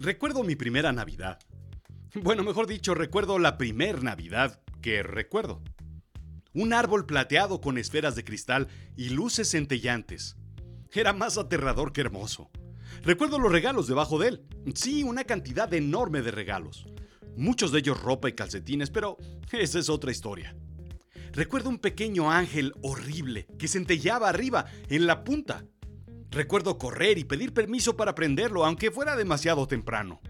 Recuerdo mi primera Navidad. Bueno, mejor dicho, recuerdo la primer Navidad que recuerdo. Un árbol plateado con esferas de cristal y luces centellantes. Era más aterrador que hermoso. Recuerdo los regalos debajo de él. Sí, una cantidad enorme de regalos. Muchos de ellos ropa y calcetines, pero esa es otra historia. Recuerdo un pequeño ángel horrible que centelleaba arriba, en la punta. Recuerdo correr y pedir permiso para prenderlo, aunque fuera demasiado temprano.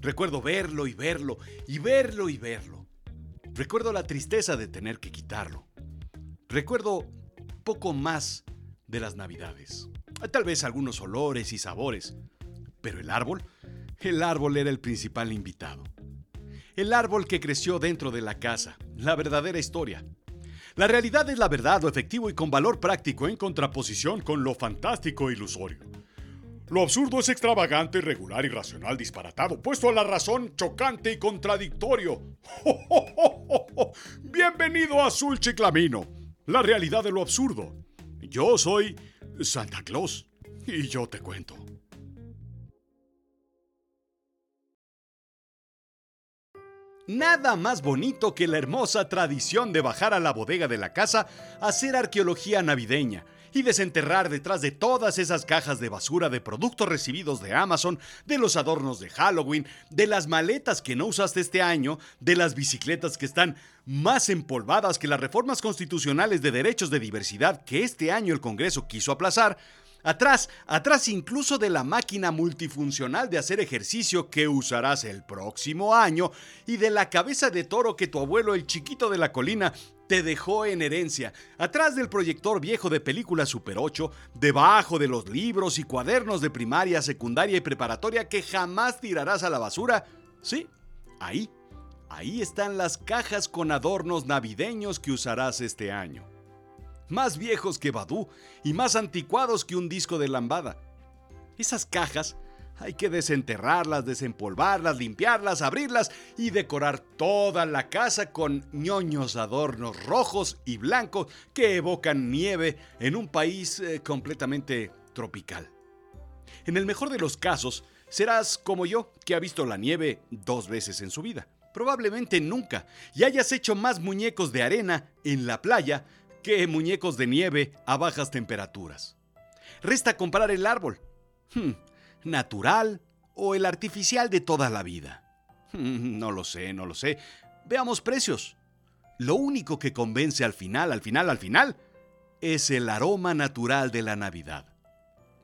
Recuerdo verlo y verlo y verlo y verlo. Recuerdo la tristeza de tener que quitarlo. Recuerdo poco más de las navidades. Tal vez algunos olores y sabores. Pero el árbol, el árbol era el principal invitado. El árbol que creció dentro de la casa, la verdadera historia. La realidad es la verdad, lo efectivo y con valor práctico en contraposición con lo fantástico e ilusorio. Lo absurdo es extravagante, irregular, irracional, disparatado, puesto a la razón, chocante y contradictorio. Bienvenido a Azul Chiclamino, la realidad de lo absurdo. Yo soy Santa Claus y yo te cuento. Nada más bonito que la hermosa tradición de bajar a la bodega de la casa a hacer arqueología navideña y desenterrar detrás de todas esas cajas de basura de productos recibidos de Amazon, de los adornos de Halloween, de las maletas que no usaste este año, de las bicicletas que están más empolvadas que las reformas constitucionales de derechos de diversidad que este año el Congreso quiso aplazar, Atrás, atrás incluso de la máquina multifuncional de hacer ejercicio que usarás el próximo año y de la cabeza de toro que tu abuelo el chiquito de la colina te dejó en herencia, atrás del proyector viejo de película Super 8, debajo de los libros y cuadernos de primaria, secundaria y preparatoria que jamás tirarás a la basura. Sí, ahí, ahí están las cajas con adornos navideños que usarás este año más viejos que Badu y más anticuados que un disco de lambada. Esas cajas hay que desenterrarlas, desempolvarlas, limpiarlas, abrirlas y decorar toda la casa con ñoños adornos rojos y blancos que evocan nieve en un país eh, completamente tropical. En el mejor de los casos, serás como yo, que ha visto la nieve dos veces en su vida. Probablemente nunca, y hayas hecho más muñecos de arena en la playa que muñecos de nieve a bajas temperaturas. Resta comprar el árbol. Hmm, ¿Natural o el artificial de toda la vida? Hmm, no lo sé, no lo sé. Veamos precios. Lo único que convence al final, al final, al final, es el aroma natural de la Navidad.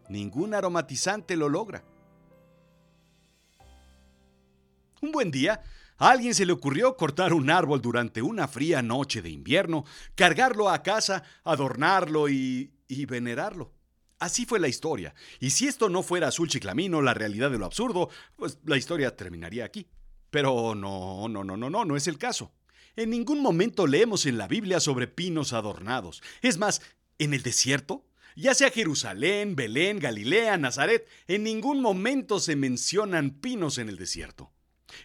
Ningún aromatizante lo logra. Un buen día, a alguien se le ocurrió cortar un árbol durante una fría noche de invierno, cargarlo a casa, adornarlo y, y venerarlo. Así fue la historia. Y si esto no fuera azul chiclamino, la realidad de lo absurdo, pues la historia terminaría aquí. Pero no, no, no, no, no, no es el caso. En ningún momento leemos en la Biblia sobre pinos adornados. Es más, en el desierto, ya sea Jerusalén, Belén, Galilea, Nazaret, en ningún momento se mencionan pinos en el desierto.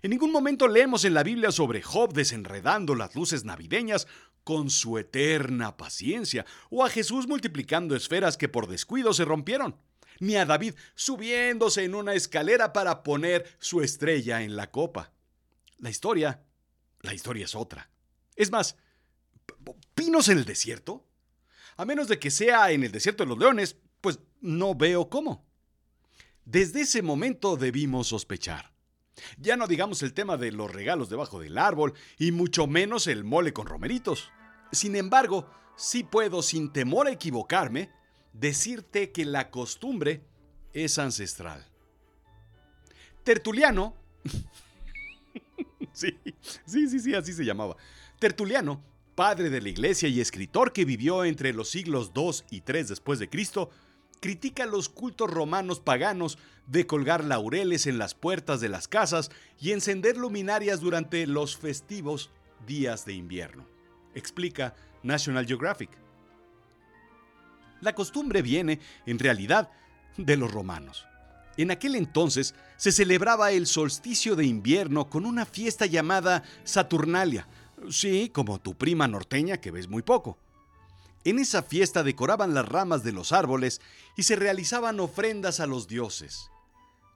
En ningún momento leemos en la Biblia sobre Job desenredando las luces navideñas con su eterna paciencia, o a Jesús multiplicando esferas que por descuido se rompieron, ni a David subiéndose en una escalera para poner su estrella en la copa. La historia, la historia es otra. Es más, ¿pinos en el desierto? A menos de que sea en el desierto de los leones, pues no veo cómo. Desde ese momento debimos sospechar. Ya no digamos el tema de los regalos debajo del árbol y mucho menos el mole con romeritos. Sin embargo, sí puedo, sin temor a equivocarme, decirte que la costumbre es ancestral. Tertuliano, sí, sí, sí, sí, así se llamaba. Tertuliano, padre de la iglesia y escritor que vivió entre los siglos II y III después de Cristo, critica los cultos romanos paganos de colgar laureles en las puertas de las casas y encender luminarias durante los festivos días de invierno, explica National Geographic. La costumbre viene, en realidad, de los romanos. En aquel entonces se celebraba el solsticio de invierno con una fiesta llamada Saturnalia, sí, como tu prima norteña que ves muy poco. En esa fiesta decoraban las ramas de los árboles y se realizaban ofrendas a los dioses.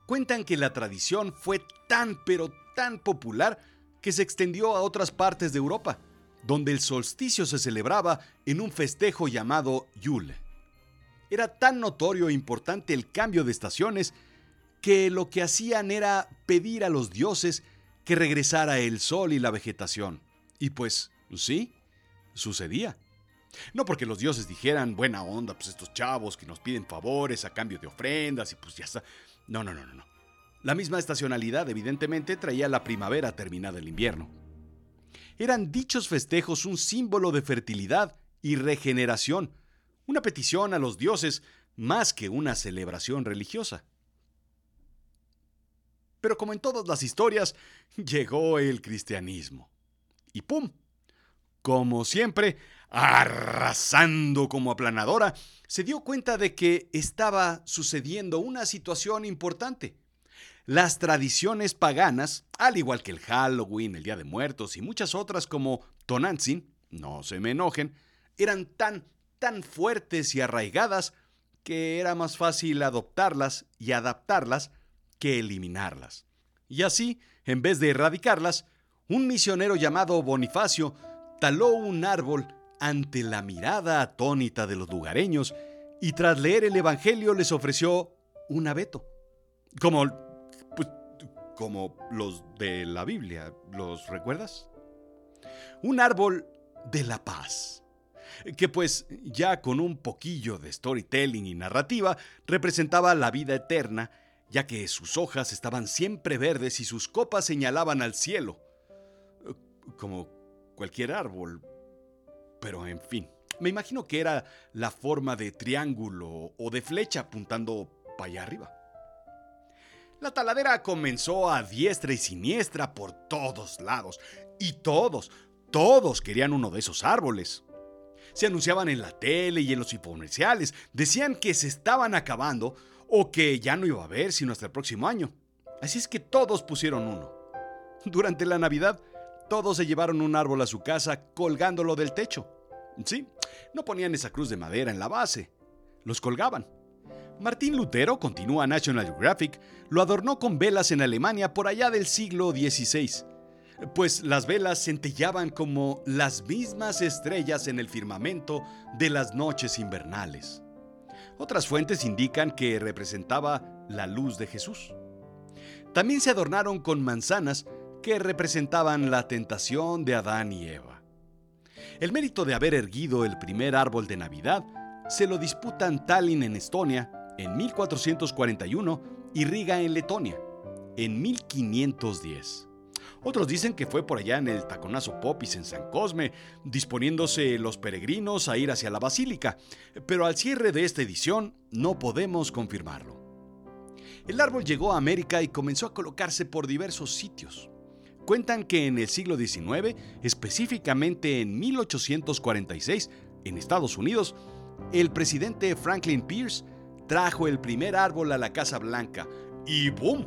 Cuentan que la tradición fue tan pero tan popular que se extendió a otras partes de Europa, donde el solsticio se celebraba en un festejo llamado Yule. Era tan notorio e importante el cambio de estaciones que lo que hacían era pedir a los dioses que regresara el sol y la vegetación. Y pues, sí, sucedía. No porque los dioses dijeran, buena onda, pues estos chavos que nos piden favores a cambio de ofrendas y pues ya está. No, no, no, no. La misma estacionalidad evidentemente traía la primavera terminada el invierno. Eran dichos festejos un símbolo de fertilidad y regeneración, una petición a los dioses más que una celebración religiosa. Pero como en todas las historias, llegó el cristianismo. Y ¡pum! Como siempre, arrasando como aplanadora, se dio cuenta de que estaba sucediendo una situación importante. Las tradiciones paganas, al igual que el Halloween, el Día de Muertos y muchas otras como Tonantzin, no se me enojen, eran tan, tan fuertes y arraigadas que era más fácil adoptarlas y adaptarlas que eliminarlas. Y así, en vez de erradicarlas, un misionero llamado Bonifacio taló un árbol ante la mirada atónita de los lugareños y tras leer el Evangelio les ofreció un abeto. Como, pues, como los de la Biblia, ¿los recuerdas? Un árbol de la paz que pues ya con un poquillo de storytelling y narrativa representaba la vida eterna, ya que sus hojas estaban siempre verdes y sus copas señalaban al cielo. Como cualquier árbol. Pero en fin, me imagino que era la forma de triángulo o de flecha apuntando para allá arriba. La taladera comenzó a diestra y siniestra por todos lados, y todos, todos querían uno de esos árboles. Se anunciaban en la tele y en los infomerciales, decían que se estaban acabando o que ya no iba a haber sino hasta el próximo año. Así es que todos pusieron uno. Durante la Navidad, todos se llevaron un árbol a su casa colgándolo del techo. Sí, no ponían esa cruz de madera en la base, los colgaban. Martín Lutero, continúa National Geographic, lo adornó con velas en Alemania por allá del siglo XVI, pues las velas centellaban como las mismas estrellas en el firmamento de las noches invernales. Otras fuentes indican que representaba la luz de Jesús. También se adornaron con manzanas que representaban la tentación de Adán y Eva. El mérito de haber erguido el primer árbol de Navidad se lo disputan Tallinn en Estonia en 1441 y Riga en Letonia en 1510. Otros dicen que fue por allá en el Taconazo Popis en San Cosme, disponiéndose los peregrinos a ir hacia la basílica, pero al cierre de esta edición no podemos confirmarlo. El árbol llegó a América y comenzó a colocarse por diversos sitios. Cuentan que en el siglo XIX, específicamente en 1846, en Estados Unidos, el presidente Franklin Pierce trajo el primer árbol a la Casa Blanca y ¡boom!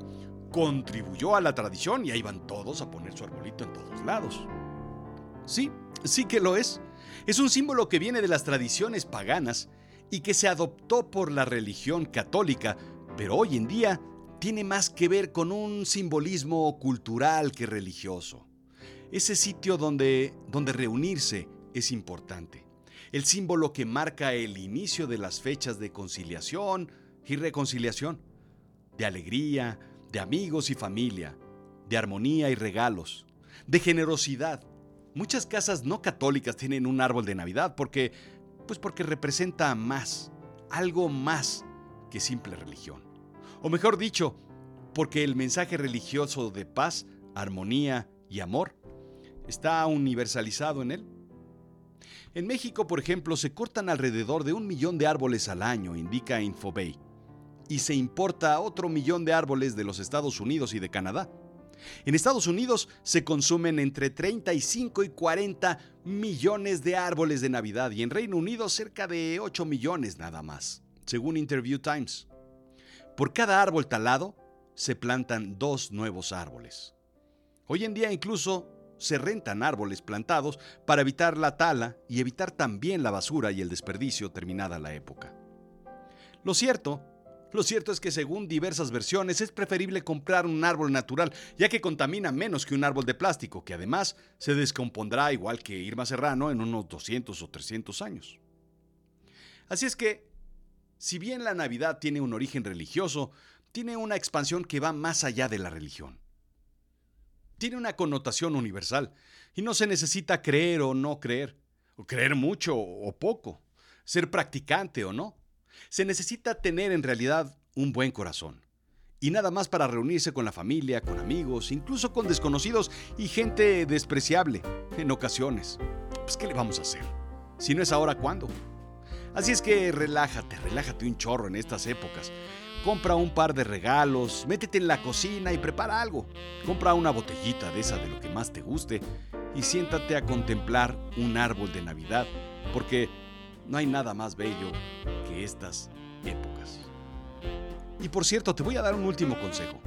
contribuyó a la tradición y ahí van todos a poner su arbolito en todos lados. Sí, sí que lo es. Es un símbolo que viene de las tradiciones paganas y que se adoptó por la religión católica, pero hoy en día tiene más que ver con un simbolismo cultural que religioso. Ese sitio donde, donde reunirse es importante. El símbolo que marca el inicio de las fechas de conciliación y reconciliación, de alegría, de amigos y familia, de armonía y regalos, de generosidad. Muchas casas no católicas tienen un árbol de Navidad porque pues porque representa más, algo más que simple religión. O mejor dicho, porque el mensaje religioso de paz, armonía y amor está universalizado en él. En México, por ejemplo, se cortan alrededor de un millón de árboles al año, indica Infobay y se importa otro millón de árboles de los Estados Unidos y de Canadá. En Estados Unidos se consumen entre 35 y 40 millones de árboles de Navidad y en Reino Unido cerca de 8 millones nada más, según Interview Times. Por cada árbol talado se plantan dos nuevos árboles. Hoy en día incluso se rentan árboles plantados para evitar la tala y evitar también la basura y el desperdicio terminada la época. Lo cierto Lo cierto es que según diversas versiones es preferible comprar un árbol natural, ya que contamina menos que un árbol de plástico, que además se descompondrá igual que Irma Serrano en unos 200 o 300 años. Así es que, si bien la Navidad tiene un origen religioso, tiene una expansión que va más allá de la religión. Tiene una connotación universal y no se necesita creer o no creer, o creer mucho o poco, ser practicante o no. Se necesita tener en realidad un buen corazón. Y nada más para reunirse con la familia, con amigos, incluso con desconocidos y gente despreciable en ocasiones. Pues ¿qué le vamos a hacer? Si no es ahora, ¿cuándo? Así es que relájate, relájate un chorro en estas épocas. Compra un par de regalos, métete en la cocina y prepara algo. Compra una botellita de esa de lo que más te guste y siéntate a contemplar un árbol de Navidad, porque no hay nada más bello que estas épocas. Y por cierto, te voy a dar un último consejo.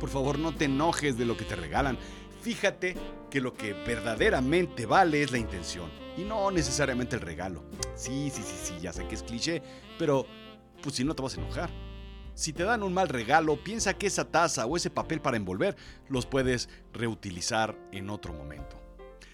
Por favor, no te enojes de lo que te regalan. Fíjate que lo que verdaderamente vale es la intención y no necesariamente el regalo. Sí, sí, sí, sí, ya sé que es cliché, pero pues si no te vas a enojar. Si te dan un mal regalo, piensa que esa taza o ese papel para envolver los puedes reutilizar en otro momento.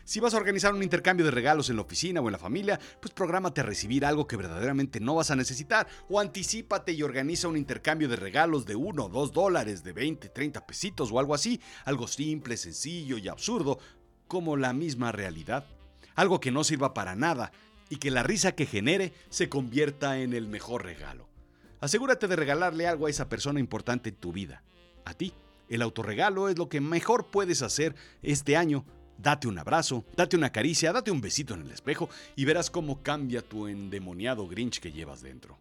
Si vas a organizar un intercambio de regalos en la oficina o en la familia, pues prográmate a recibir algo que verdaderamente no vas a necesitar o anticípate y organiza un intercambio de regalos de 1 o 2 dólares, de 20, 30 pesitos o algo así, algo simple, sencillo y absurdo, como la misma realidad. Algo que no sirva para nada y que la risa que genere se convierta en el mejor regalo. Asegúrate de regalarle algo a esa persona importante en tu vida, a ti. El autorregalo es lo que mejor puedes hacer este año Date un abrazo, date una caricia, date un besito en el espejo y verás cómo cambia tu endemoniado Grinch que llevas dentro.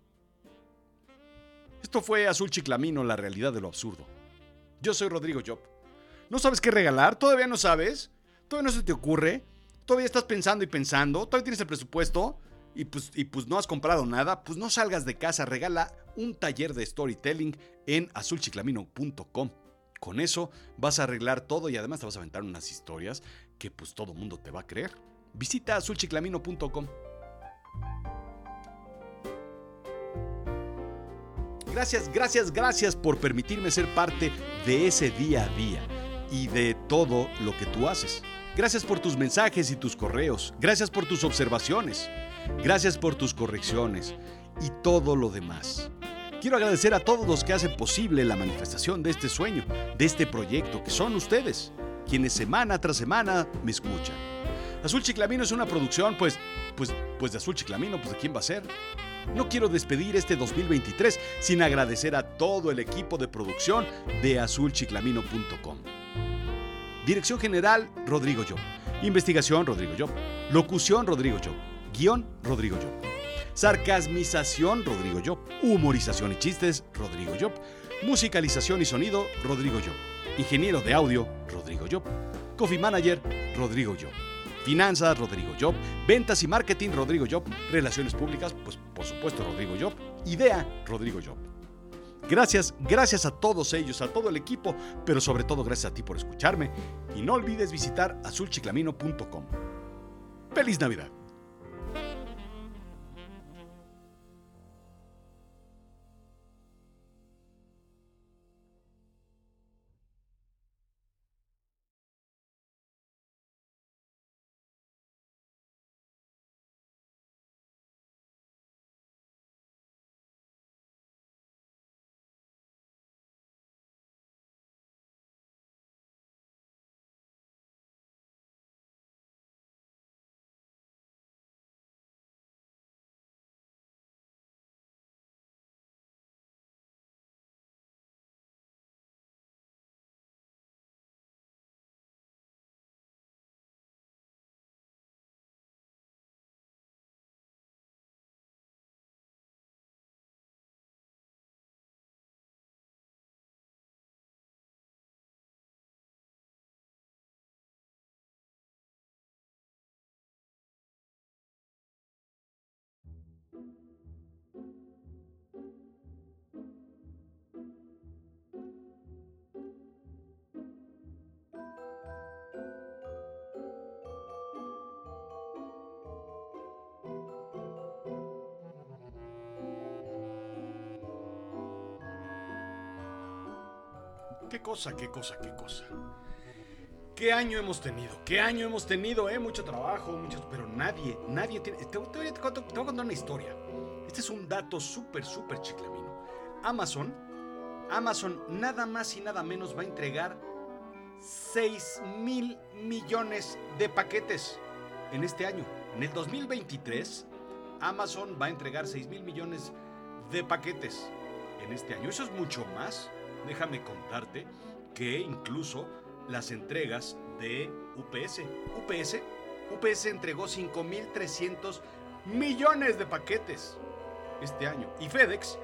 Esto fue Azul Chiclamino, la realidad de lo absurdo. Yo soy Rodrigo Job. ¿No sabes qué regalar? ¿Todavía no sabes? ¿Todavía no se te ocurre? ¿Todavía estás pensando y pensando? ¿Todavía tienes el presupuesto? Y pues, y pues no has comprado nada, pues no salgas de casa, regala un taller de storytelling en azulchiclamino.com. Con eso vas a arreglar todo y además te vas a aventar unas historias que pues todo mundo te va a creer. Visita azulchiclamino.com. Gracias, gracias, gracias por permitirme ser parte de ese día a día y de todo lo que tú haces. Gracias por tus mensajes y tus correos. Gracias por tus observaciones. Gracias por tus correcciones y todo lo demás. Quiero agradecer a todos los que hacen posible la manifestación de este sueño, de este proyecto, que son ustedes quienes semana tras semana me escuchan. Azul Chiclamino es una producción, pues, pues, pues de Azul Chiclamino, pues de quién va a ser. No quiero despedir este 2023 sin agradecer a todo el equipo de producción de azulchiclamino.com. Dirección General, Rodrigo Yo. Investigación, Rodrigo Yo. Locución, Rodrigo Yo. Guión, Rodrigo Yo. Sarcasmización, Rodrigo Yo. Humorización y chistes, Rodrigo Yo. Musicalización y sonido, Rodrigo Yo. Ingeniero de audio, Rodrigo Job. Coffee Manager, Rodrigo Job. Finanzas, Rodrigo Job. Ventas y marketing, Rodrigo Job. Relaciones públicas, pues por supuesto, Rodrigo Job. Idea, Rodrigo Job. Gracias, gracias a todos ellos, a todo el equipo, pero sobre todo gracias a ti por escucharme. Y no olvides visitar azulchiclamino.com. ¡Feliz Navidad! Qué cosa, qué cosa, qué cosa. ¿Qué año hemos tenido? ¿Qué año hemos tenido? Eh? Mucho trabajo, muchos, pero nadie, nadie tiene... Te, voy a contar una historia. Este es un dato súper, súper chiclamino. Amazon, Amazon nada más y nada menos va a entregar 6 mil millones de paquetes en este año. En el 2023, Amazon va a entregar 6 mil millones de paquetes en este año. Eso es mucho más, déjame contarte, que incluso las entregas de UPS. UPS, UPS entregó 5.300 millones de paquetes este año. Y FedEx,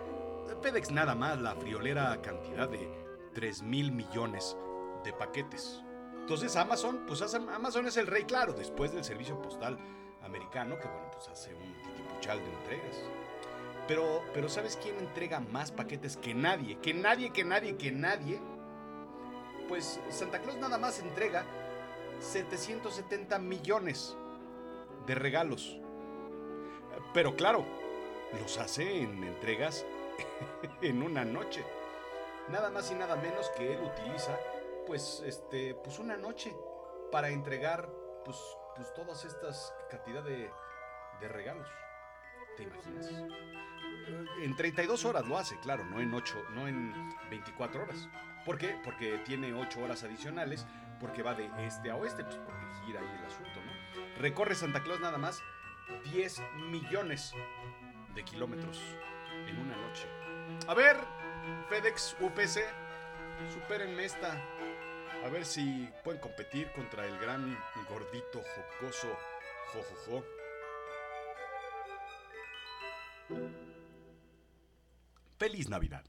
FedEx nada más la friolera cantidad de 3.000 millones de paquetes. Entonces Amazon, pues Amazon es el rey claro, después del servicio postal americano, que bueno, pues hace un titipuchal de entregas. Pero, pero ¿sabes quién entrega más paquetes que nadie? Que nadie, que nadie, que nadie pues Santa Claus nada más entrega 770 millones de regalos. Pero claro, los hace en entregas en una noche. Nada más y nada menos que él utiliza pues este pues una noche para entregar pues, pues todas estas cantidad de, de regalos. ¿Te imaginas? En 32 horas lo hace, claro, no en 8, no en 24 horas. ¿Por qué? Porque tiene 8 horas adicionales, porque va de este a oeste, pues porque gira ahí el asunto, ¿no? Recorre Santa Claus nada más 10 millones de kilómetros en una noche. A ver, FedEx, UPC, supérenme esta. A ver si pueden competir contra el gran gordito jocoso Jojojo. Feliz Navidad.